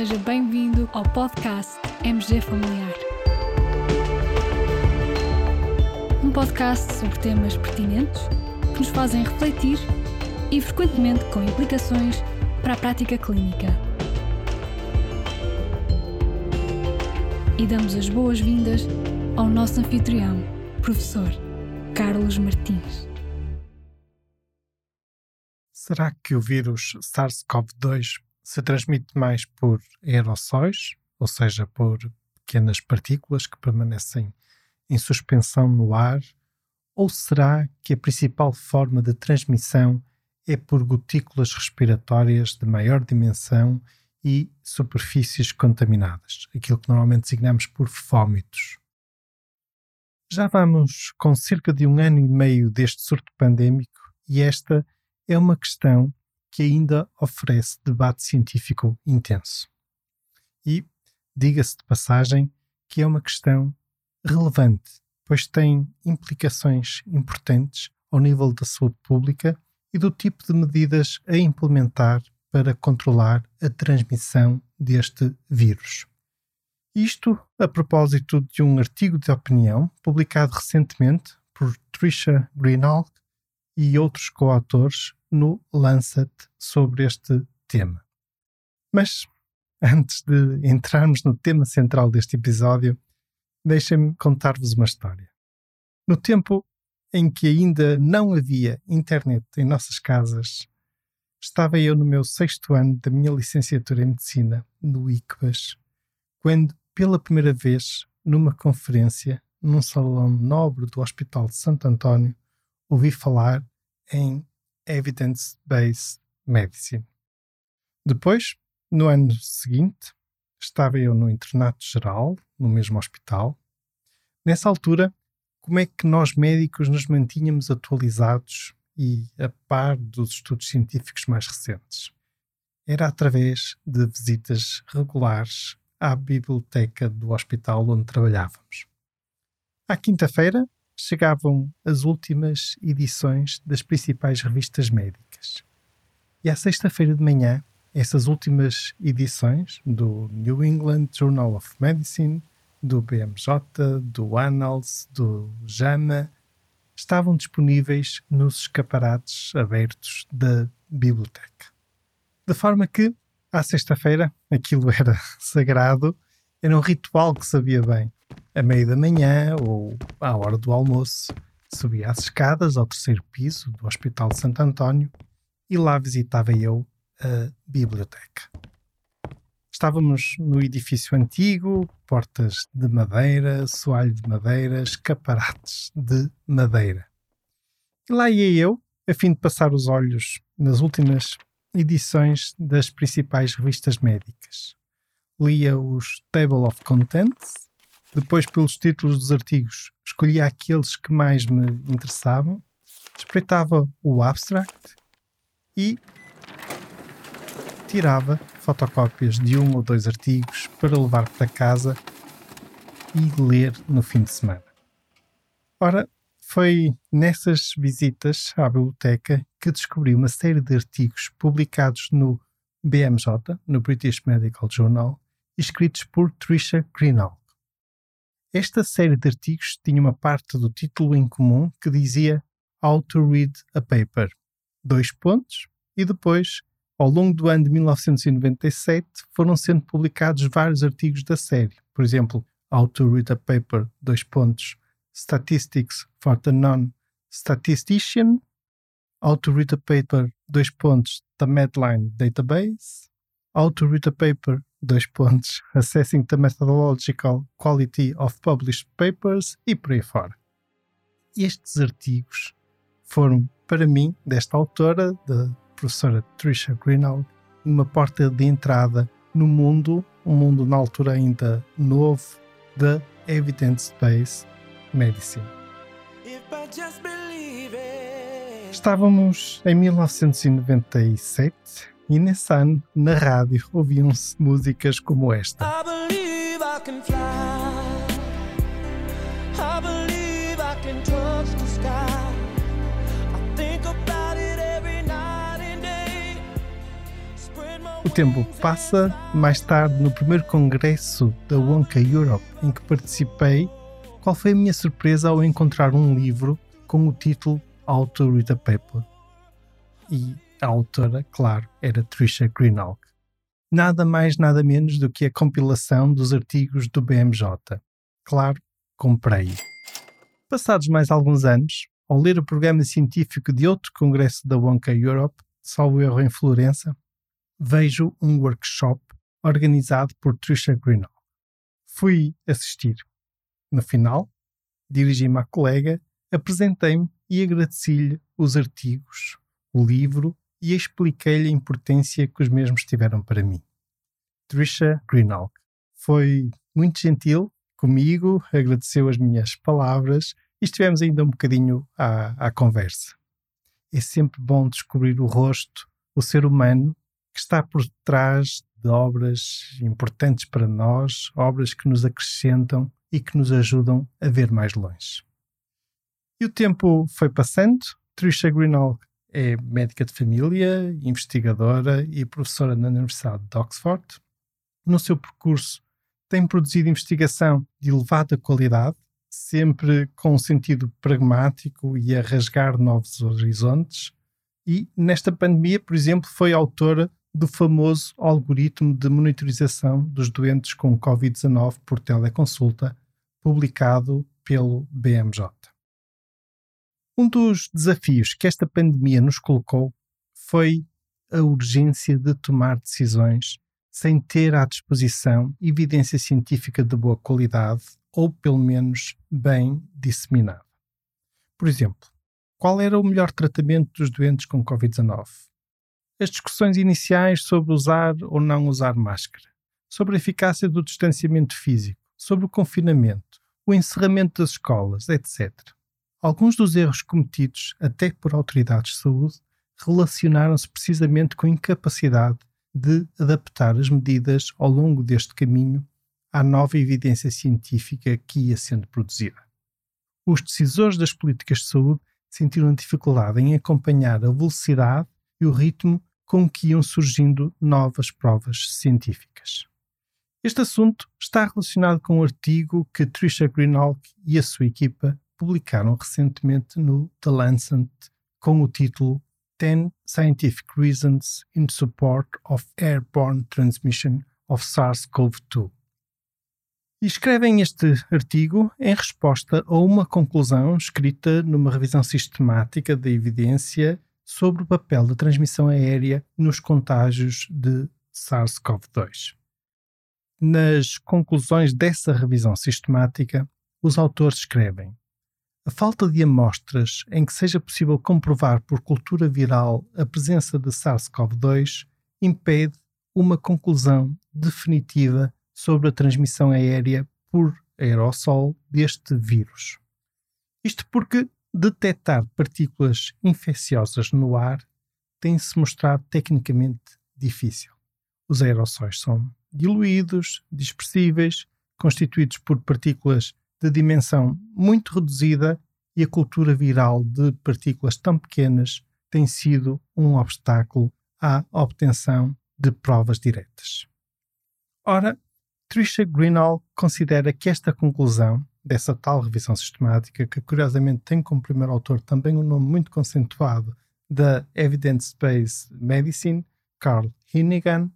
seja bem-vindo ao podcast MG Familiar. Um podcast sobre temas pertinentes que nos fazem refletir e frequentemente com implicações para a prática clínica. E damos as boas-vindas ao nosso anfitrião, professor Carlos Martins. Será que o vírus SARS-CoV-2 se transmite mais por aerossóis, ou seja, por pequenas partículas que permanecem em suspensão no ar? Ou será que a principal forma de transmissão é por gotículas respiratórias de maior dimensão e superfícies contaminadas, aquilo que normalmente designamos por fómitos? Já vamos com cerca de um ano e meio deste surto pandémico e esta é uma questão que ainda oferece debate científico intenso. E, diga-se de passagem, que é uma questão relevante, pois tem implicações importantes ao nível da saúde pública e do tipo de medidas a implementar para controlar a transmissão deste vírus. Isto a propósito de um artigo de opinião publicado recentemente por Trisha Greenhalgh e outros coautores no Lancet sobre este tema. Mas antes de entrarmos no tema central deste episódio, deixem-me contar-vos uma história. No tempo em que ainda não havia internet em nossas casas, estava eu no meu sexto ano da minha licenciatura em Medicina, no ICBAS, quando, pela primeira vez, numa conferência, num salão nobre do Hospital de Santo António, ouvi falar em Evidence-Based Medicine. Depois, no ano seguinte, estava eu no internato geral, no mesmo hospital. Nessa altura, como é que nós médicos nos mantínhamos atualizados e a par dos estudos científicos mais recentes? Era através de visitas regulares à biblioteca do hospital onde trabalhávamos. À quinta-feira, chegavam as últimas edições das principais revistas médicas. E à sexta-feira de manhã, essas últimas edições do New England Journal of Medicine, do BMJ, do Annals, do JAMA, estavam disponíveis nos escaparates abertos da biblioteca. De forma que, à sexta-feira, aquilo era sagrado, era um ritual que sabia bem a meio da manhã ou à hora do almoço, subia as escadas ao terceiro piso do Hospital de Santo António e lá visitava eu a biblioteca. Estávamos no edifício antigo, portas de madeira, soalho de madeira, escaparates de madeira. E lá ia eu, a fim de passar os olhos nas últimas edições das principais revistas médicas. Lia os Table of Contents, depois, pelos títulos dos artigos, escolhia aqueles que mais me interessavam, espreitava o abstract e tirava fotocópias de um ou dois artigos para levar para casa e ler no fim de semana. Ora, foi nessas visitas à biblioteca que descobri uma série de artigos publicados no BMJ, no British Medical Journal, escritos por Trisha Greenall. Esta série de artigos tinha uma parte do título em comum que dizia How to Read a Paper, dois pontos, e depois, ao longo do ano de 1997, foram sendo publicados vários artigos da série. Por exemplo, How to Read a Paper, dois pontos, Statistics for the Non-Statistician, How to Read a Paper, dois pontos, The Medline Database, How to Read a Paper, dois pontos, Assessing the Methodological Quality of Published Papers e por aí fora. Estes artigos foram, para mim, desta autora, da professora Trisha Greenall, uma porta de entrada no mundo, um mundo na altura ainda novo, da Evidence-Based Medicine. Estávamos em 1997 e nesse ano, na rádio, ouviam-se músicas como esta. O tempo passa, mais tarde, no primeiro congresso da Wonka Europe em que participei, qual foi a minha surpresa ao encontrar um livro com o título How to Read a Paper. E a autora, claro, era Trisha Greenhalgh. Nada mais, nada menos do que a compilação dos artigos do BMJ. Claro, comprei. Passados mais alguns anos, ao ler o programa científico de outro congresso da Wonka Europe, salvo erro em Florença, vejo um workshop organizado por Trisha Greenall. Fui assistir. No final, dirigi-me à colega, apresentei-me e agradeci-lhe os artigos, o livro e expliquei-lhe a importância que os mesmos tiveram para mim. Trisha Greenall foi muito gentil comigo, agradeceu as minhas palavras e estivemos ainda um bocadinho à, à conversa. É sempre bom descobrir o rosto, o ser humano que está por trás de obras importantes para nós, obras que nos acrescentam e que nos ajudam a ver mais longe. E o tempo foi passando. Trisha Greenall é médica de família, investigadora e professora na Universidade de Oxford. No seu percurso, tem produzido investigação de elevada qualidade, sempre com um sentido pragmático e a rasgar novos horizontes. E nesta pandemia, por exemplo, foi autora do famoso algoritmo de monitorização dos doentes com Covid-19 por teleconsulta, publicado pelo BMJ. Um dos desafios que esta pandemia nos colocou foi a urgência de tomar decisões sem ter à disposição evidência científica de boa qualidade ou, pelo menos, bem disseminada. Por exemplo, qual era o melhor tratamento dos doentes com Covid-19? as discussões iniciais sobre usar ou não usar máscara, sobre a eficácia do distanciamento físico, sobre o confinamento, o encerramento das escolas, etc. Alguns dos erros cometidos, até por autoridades de saúde, relacionaram-se precisamente com a incapacidade de adaptar as medidas ao longo deste caminho à nova evidência científica que ia sendo produzida. Os decisores das políticas de saúde sentiram dificuldade em acompanhar a velocidade e o ritmo com que iam surgindo novas provas científicas. Este assunto está relacionado com um artigo que Trisha Greenhalgh e a sua equipa publicaram recentemente no The Lancet com o título 10 Scientific Reasons in Support of Airborne Transmission of SARS-CoV-2. E escrevem este artigo em resposta a uma conclusão escrita numa revisão sistemática da evidência sobre o papel da transmissão aérea nos contágios de SARS-CoV-2. Nas conclusões dessa revisão sistemática, os autores escrevem: a falta de amostras em que seja possível comprovar por cultura viral a presença de SARS-CoV-2 impede uma conclusão definitiva sobre a transmissão aérea por aerossol deste vírus. Isto porque detectar partículas infecciosas no ar tem-se mostrado tecnicamente difícil. Os aerossóis são diluídos, dispersíveis, constituídos por partículas de dimensão muito reduzida e a cultura viral de partículas tão pequenas tem sido um obstáculo à obtenção de provas diretas. Ora, Trisha Greenall considera que esta conclusão dessa tal revisão sistemática, que curiosamente tem como primeiro autor também um nome muito conceituado da Evidence-Based Medicine, Carl Hinnigan.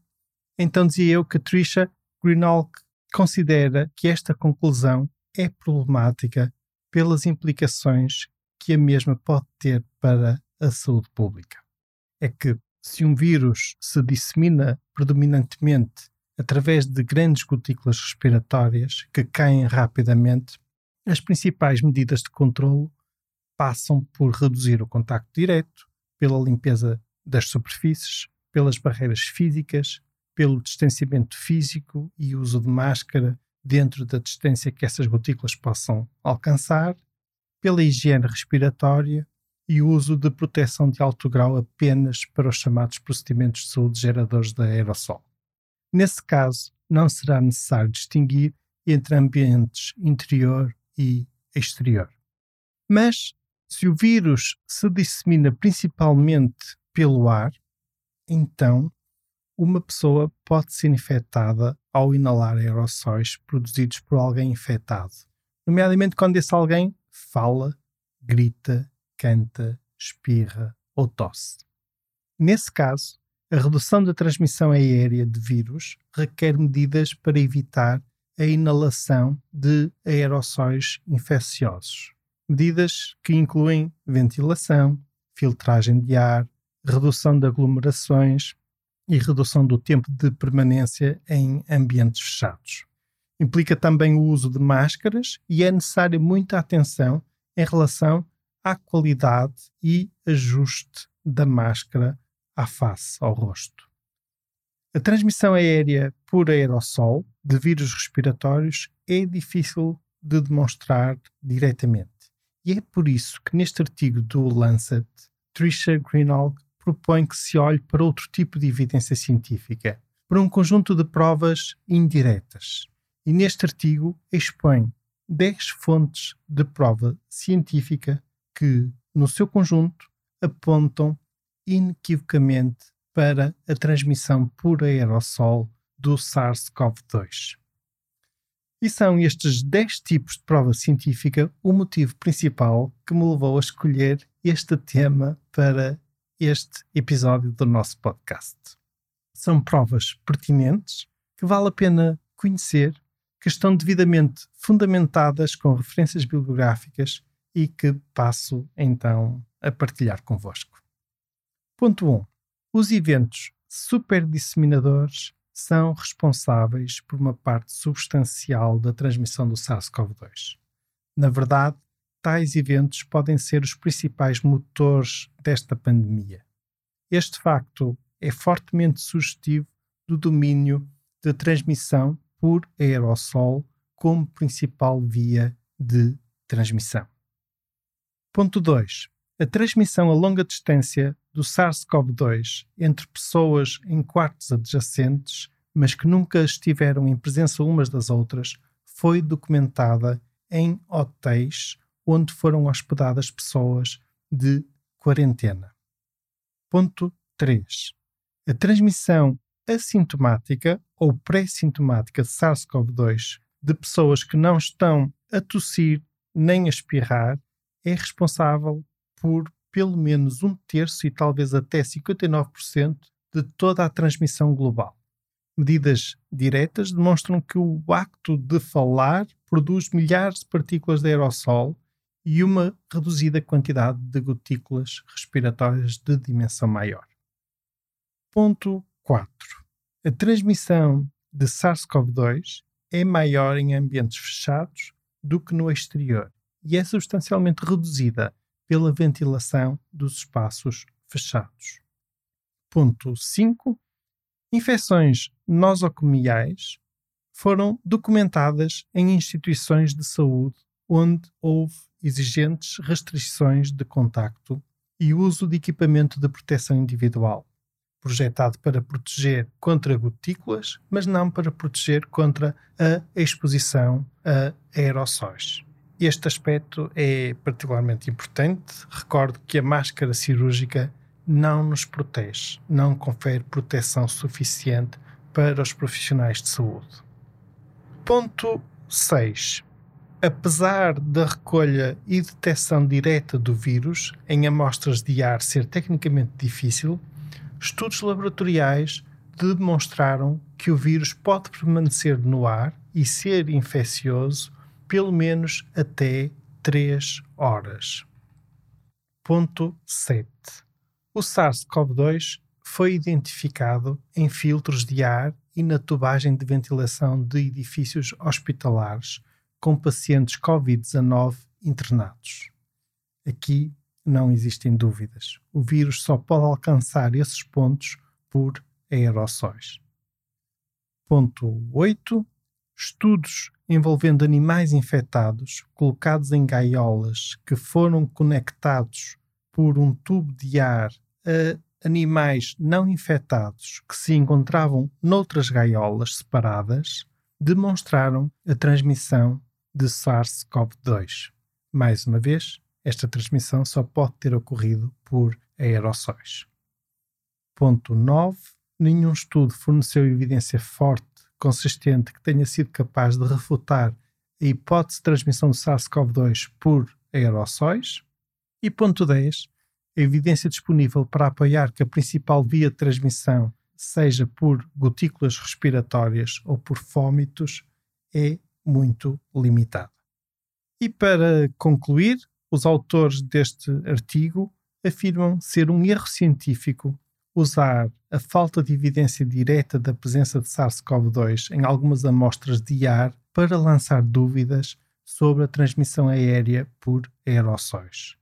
Então dizia eu que Trisha Greenhalgh considera que esta conclusão é problemática pelas implicações que a mesma pode ter para a saúde pública. É que se um vírus se dissemina predominantemente através de grandes gotículas respiratórias que caem rapidamente, as principais medidas de controlo passam por reduzir o contacto direto, pela limpeza das superfícies, pelas barreiras físicas, pelo distanciamento físico e uso de máscara dentro da distância que essas gotículas possam alcançar, pela higiene respiratória e o uso de proteção de alto grau apenas para os chamados procedimentos de saúde geradores de aerossol. Nesse caso, não será necessário distinguir entre ambientes interior e exterior. Mas, se o vírus se dissemina principalmente pelo ar, então uma pessoa pode ser infectada ao inalar aerossóis produzidos por alguém infectado, nomeadamente quando esse alguém fala, grita, canta, espirra ou tosse. Nesse caso, a redução da transmissão aérea de vírus requer medidas para evitar a inalação de aerossóis infecciosos. Medidas que incluem ventilação, filtragem de ar, redução de aglomerações e redução do tempo de permanência em ambientes fechados. Implica também o uso de máscaras e é necessária muita atenção em relação à qualidade e ajuste da máscara à face, ao rosto. A transmissão aérea por aerossol de vírus respiratórios é difícil de demonstrar diretamente. E é por isso que neste artigo do Lancet, Trisha Greenhalgh propõe que se olhe para outro tipo de evidência científica, para um conjunto de provas indiretas. E neste artigo expõe 10 fontes de prova científica que, no seu conjunto, apontam inequivocamente para a transmissão por aerossol do SARS-CoV-2. E são estes 10 tipos de prova científica o motivo principal que me levou a escolher este tema para este episódio do nosso podcast. São provas pertinentes que vale a pena conhecer, que estão devidamente fundamentadas com referências bibliográficas e que passo então a partilhar convosco. Ponto 1. Os eventos superdisseminadores são responsáveis por uma parte substancial da transmissão do SARS-CoV-2. Na verdade, tais eventos podem ser os principais motores desta pandemia. Este facto é fortemente sugestivo do domínio de transmissão por aerossol como principal via de transmissão. Ponto 2. A transmissão a longa distância do SARS-CoV-2 entre pessoas em quartos adjacentes, mas que nunca estiveram em presença umas das outras, foi documentada em hotéis onde foram hospedadas pessoas de quarentena. Ponto 3. A transmissão assintomática ou pré-sintomática de SARS-CoV-2 de pessoas que não estão a tossir nem a espirrar é responsável por pelo menos um terço e talvez até 59% de toda a transmissão global. Medidas diretas demonstram que o acto de falar produz milhares de partículas de aerossol e uma reduzida quantidade de gotículas respiratórias de dimensão maior. Ponto 4. A transmissão de SARS-CoV-2 é maior em ambientes fechados do que no exterior e é substancialmente reduzida pela ventilação dos espaços fechados. Ponto 5. Infecções nosocomiais foram documentadas em instituições de saúde onde houve exigentes restrições de contacto e uso de equipamento de proteção individual, projetado para proteger contra gotículas, mas não para proteger contra a exposição a aerossóis. Este aspecto é particularmente importante. Recordo que a máscara cirúrgica não nos protege, não confere proteção suficiente para os profissionais de saúde. Ponto 6. Apesar da recolha e detecção direta do vírus em amostras de ar ser tecnicamente difícil, estudos laboratoriais demonstraram que o vírus pode permanecer no ar e ser infeccioso pelo menos até 3 horas. Ponto 7. O SARS-CoV-2 foi identificado em filtros de ar e na tubagem de ventilação de edifícios hospitalares com pacientes Covid-19 internados. Aqui não existem dúvidas. O vírus só pode alcançar esses pontos por aerossóis. Ponto 8. Estudos envolvendo animais infectados colocados em gaiolas que foram conectados por um tubo de ar a animais não infectados que se encontravam noutras gaiolas separadas demonstraram a transmissão de SARS-CoV-2. Mais uma vez, esta transmissão só pode ter ocorrido por aerossóis. Ponto 9. nenhum estudo forneceu evidência forte, consistente, que tenha sido capaz de refutar a hipótese de transmissão do SARS-CoV-2 por aerossóis. E ponto 10, a evidência disponível para apoiar que a principal via de transmissão seja por gotículas respiratórias ou por fómitos é muito limitada. E para concluir, os autores deste artigo afirmam ser um erro científico usar a falta de evidência direta da presença de SARS-CoV-2 em algumas amostras de ar para lançar dúvidas sobre a transmissão aérea por aerossóis.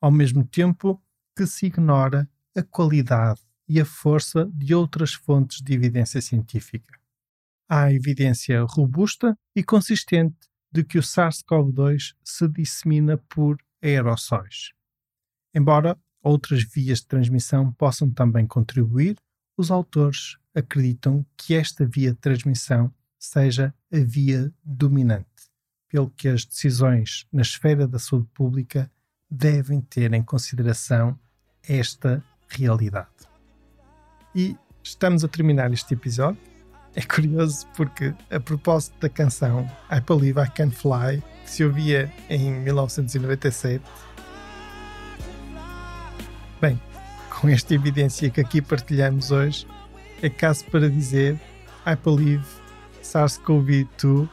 Ao mesmo tempo que se ignora a qualidade e a força de outras fontes de evidência científica. Há evidência robusta e consistente de que o SARS-CoV-2 se dissemina por aerossóis. Embora outras vias de transmissão possam também contribuir, os autores acreditam que esta via de transmissão seja a via dominante, pelo que as decisões na esfera da saúde pública devem ter em consideração esta realidade. E estamos a terminar este episódio. É curioso porque, a propósito da canção I Believe I Can Fly, que se ouvia em 1997, bem, com esta evidência que aqui partilhamos hoje, é caso para dizer I believe SARS-CoV-2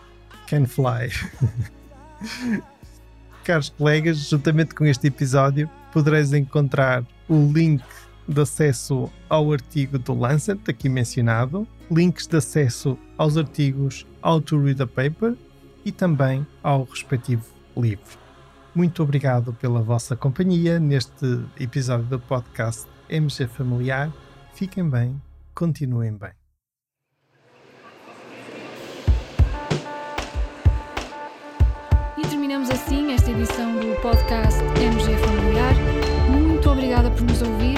can fly. Caros colegas, juntamente com este episódio, podereis encontrar o link de acesso ao artigo do Lancet, aqui mencionado, links de acesso aos artigos How to Read a Paper e também ao respectivo livro. Muito obrigado pela vossa companhia neste episódio do podcast MG Familiar. Fiquem bem, continuem bem. E terminamos assim esta edição do podcast MG Familiar. Muito obrigada por nos ouvir.